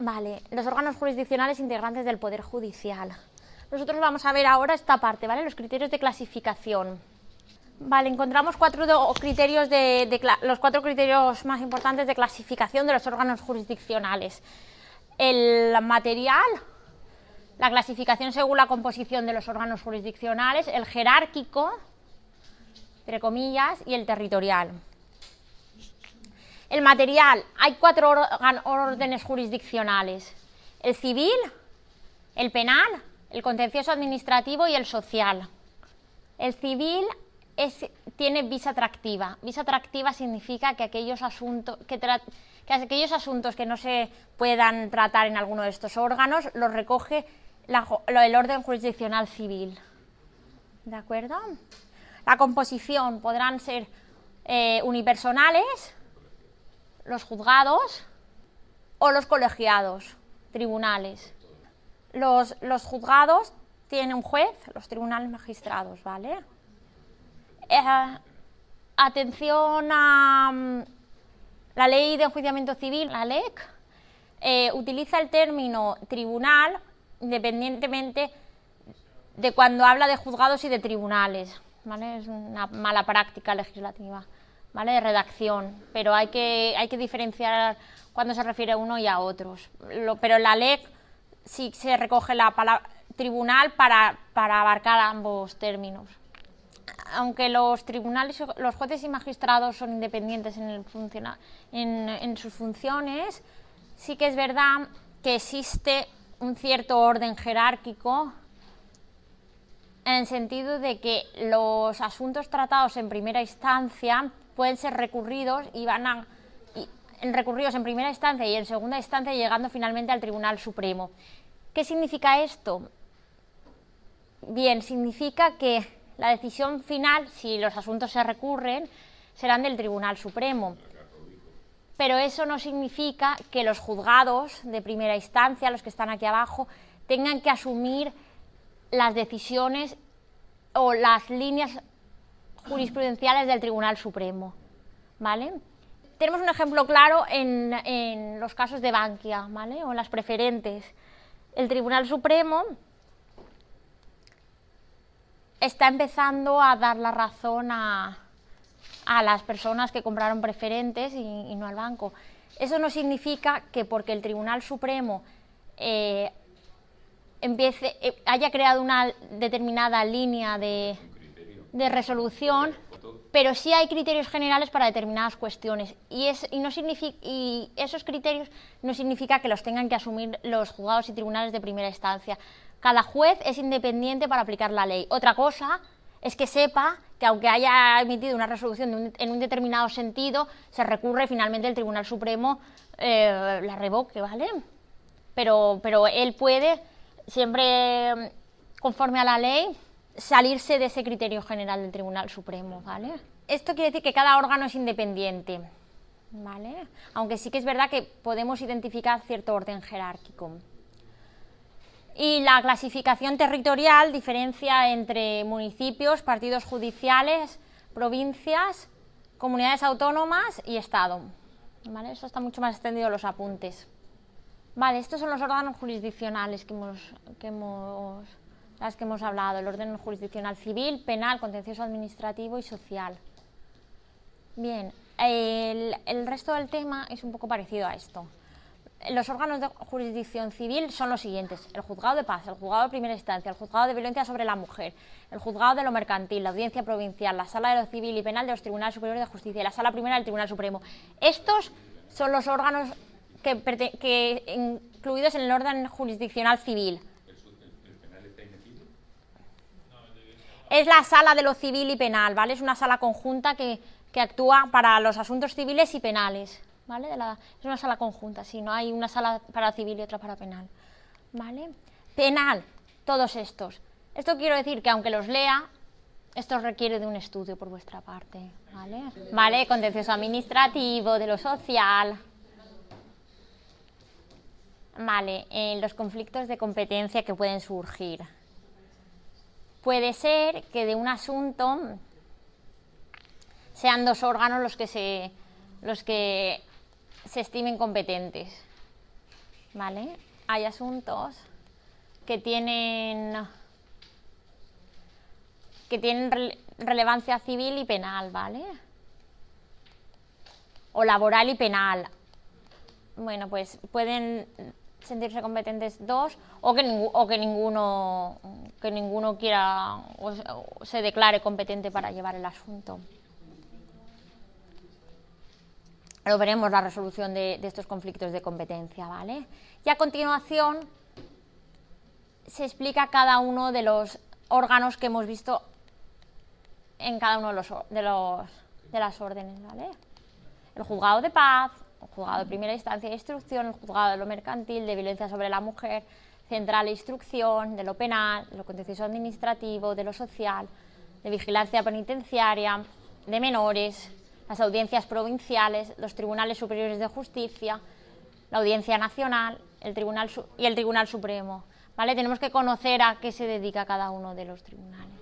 Vale, los órganos jurisdiccionales integrantes del Poder Judicial. Nosotros vamos a ver ahora esta parte, ¿vale? Los criterios de clasificación. Vale, encontramos cuatro criterios de, los cuatro criterios más importantes de clasificación de los órganos jurisdiccionales. El material, la clasificación según la composición de los órganos jurisdiccionales, el jerárquico, entre comillas, y el territorial. El material, hay cuatro órdenes jurisdiccionales. El civil, el penal, el contencioso administrativo y el social. El civil es- tiene visa atractiva. Visa atractiva significa que aquellos, asuntos, que, aquellos asuntos que no se puedan tratar en alguno de estos órganos los recoge lo- el orden jurisdiccional civil. ¿De acuerdo? La composición podrán ser eh, unipersonales, los juzgados o los colegiados, tribunales. Los, los juzgados tienen un juez, los tribunales magistrados, ¿vale? Eh, atención a mm, la ley de enjuiciamiento civil, la LEC, eh, utiliza el término tribunal independientemente de cuando habla de juzgados y de tribunales, ¿vale? Es una mala práctica legislativa, De redacción, pero hay que, hay que diferenciar cuando se refiere a uno y a otros. Lo- pero la LEC sí se recoge la palabra tribunal para, para abarcar ambos términos. Aunque los tribunales, los jueces y magistrados son independientes en, el funciona- en, en sus funciones, sí que es verdad que existe un cierto orden jerárquico en el sentido de que los asuntos tratados en primera instancia pueden ser recurridos y van a y- recurridos en primera instancia y en segunda instancia llegando finalmente al Tribunal Supremo. ¿Qué significa esto? Bien, significa que la decisión final, si los asuntos se recurren, serán del Tribunal Supremo. Pero eso no significa que los juzgados de primera instancia, los que están aquí abajo, tengan que asumir las decisiones o las líneas jurisprudenciales del Tribunal Supremo. ¿Vale? Tenemos un ejemplo claro en, en los casos de Bankia, ¿vale? O en las preferentes. El Tribunal Supremo está empezando a dar la razón a, a las personas que compraron preferentes y, no al banco. Eso no significa que porque el Tribunal Supremo eh, empiece, eh, haya creado una determinada línea de, de resolución, pero sí hay criterios generales para determinadas cuestiones. Y, es, y, no significa, y esos criterios no significa que los tengan que asumir los juzgados y tribunales de primera instancia. Cada juez es independiente para aplicar la ley. Otra cosa es que sepa que aunque haya emitido una resolución un- en un determinado sentido, se recurre finalmente el Tribunal Supremo eh, la revoque, ¿vale? Pero, pero él puede, siempre mm, conforme a la ley, salirse de ese criterio general del Tribunal Supremo, ¿vale? Esto quiere decir que cada órgano es independiente, ¿vale? Aunque sí que es verdad que podemos identificar cierto orden jerárquico. Y la clasificación territorial diferencia entre municipios, partidos judiciales, provincias, comunidades autónomas y Estado. ¿Vale? Eso está mucho más extendido en los apuntes. Vale, estos son los órganos jurisdiccionales que hemos, que hemos, las que hemos hablado, el orden jurisdiccional civil, penal, contencioso administrativo y social. Bien, el, resto del tema es un poco parecido a esto. Los órganos de jurisdicción civil son los siguientes: el juzgado de paz, el juzgado de primera instancia, el juzgado de violencia sobre la mujer, el juzgado de lo mercantil, la audiencia provincial, la sala de lo civil y penal de los tribunales superiores de justicia y la sala primera del Tribunal Supremo. Estos son los órganos que incluidos en el orden jurisdiccional civil. Es la sala de lo civil y penal, ¿vale? Es una sala conjunta que, que actúa para los asuntos civiles y penales, ¿vale? Es una sala conjunta, si no hay una sala para civil y otra para penal, ¿vale? Penal, todos estos. Esto quiero decir que aunque los lea, esto requiere de un estudio por vuestra parte, ¿vale? ¿Vale? Contencioso administrativo, de lo social. Vale, los conflictos de competencia que pueden surgir. Puede ser que de un asunto sean dos órganos los que se los que se estimen competentes. ¿Vale? Hay asuntos que tienen que tienen relevancia civil y penal, ¿vale? O laboral y penal. Bueno, pues pueden sentirse competentes dos o que, o que ninguno que ninguno quiera o se declare competente para llevar el asunto. Lo veremos la resolución de, de estos conflictos de competencia, ¿vale? Y a continuación se explica cada uno de los órganos que hemos visto en cada uno de, los, de, los, de las órdenes, ¿vale? El juzgado de paz, juzgado de primera instancia de instrucción, el juzgado de lo mercantil, de violencia sobre la mujer, central de instrucción, de lo penal, de lo contencioso administrativo, de lo social, de vigilancia penitenciaria, de menores, las audiencias provinciales, los tribunales superiores de justicia, la Audiencia Nacional el tribunal y el Tribunal Supremo. ¿vale? Tenemos que conocer a qué se dedica cada uno de los tribunales.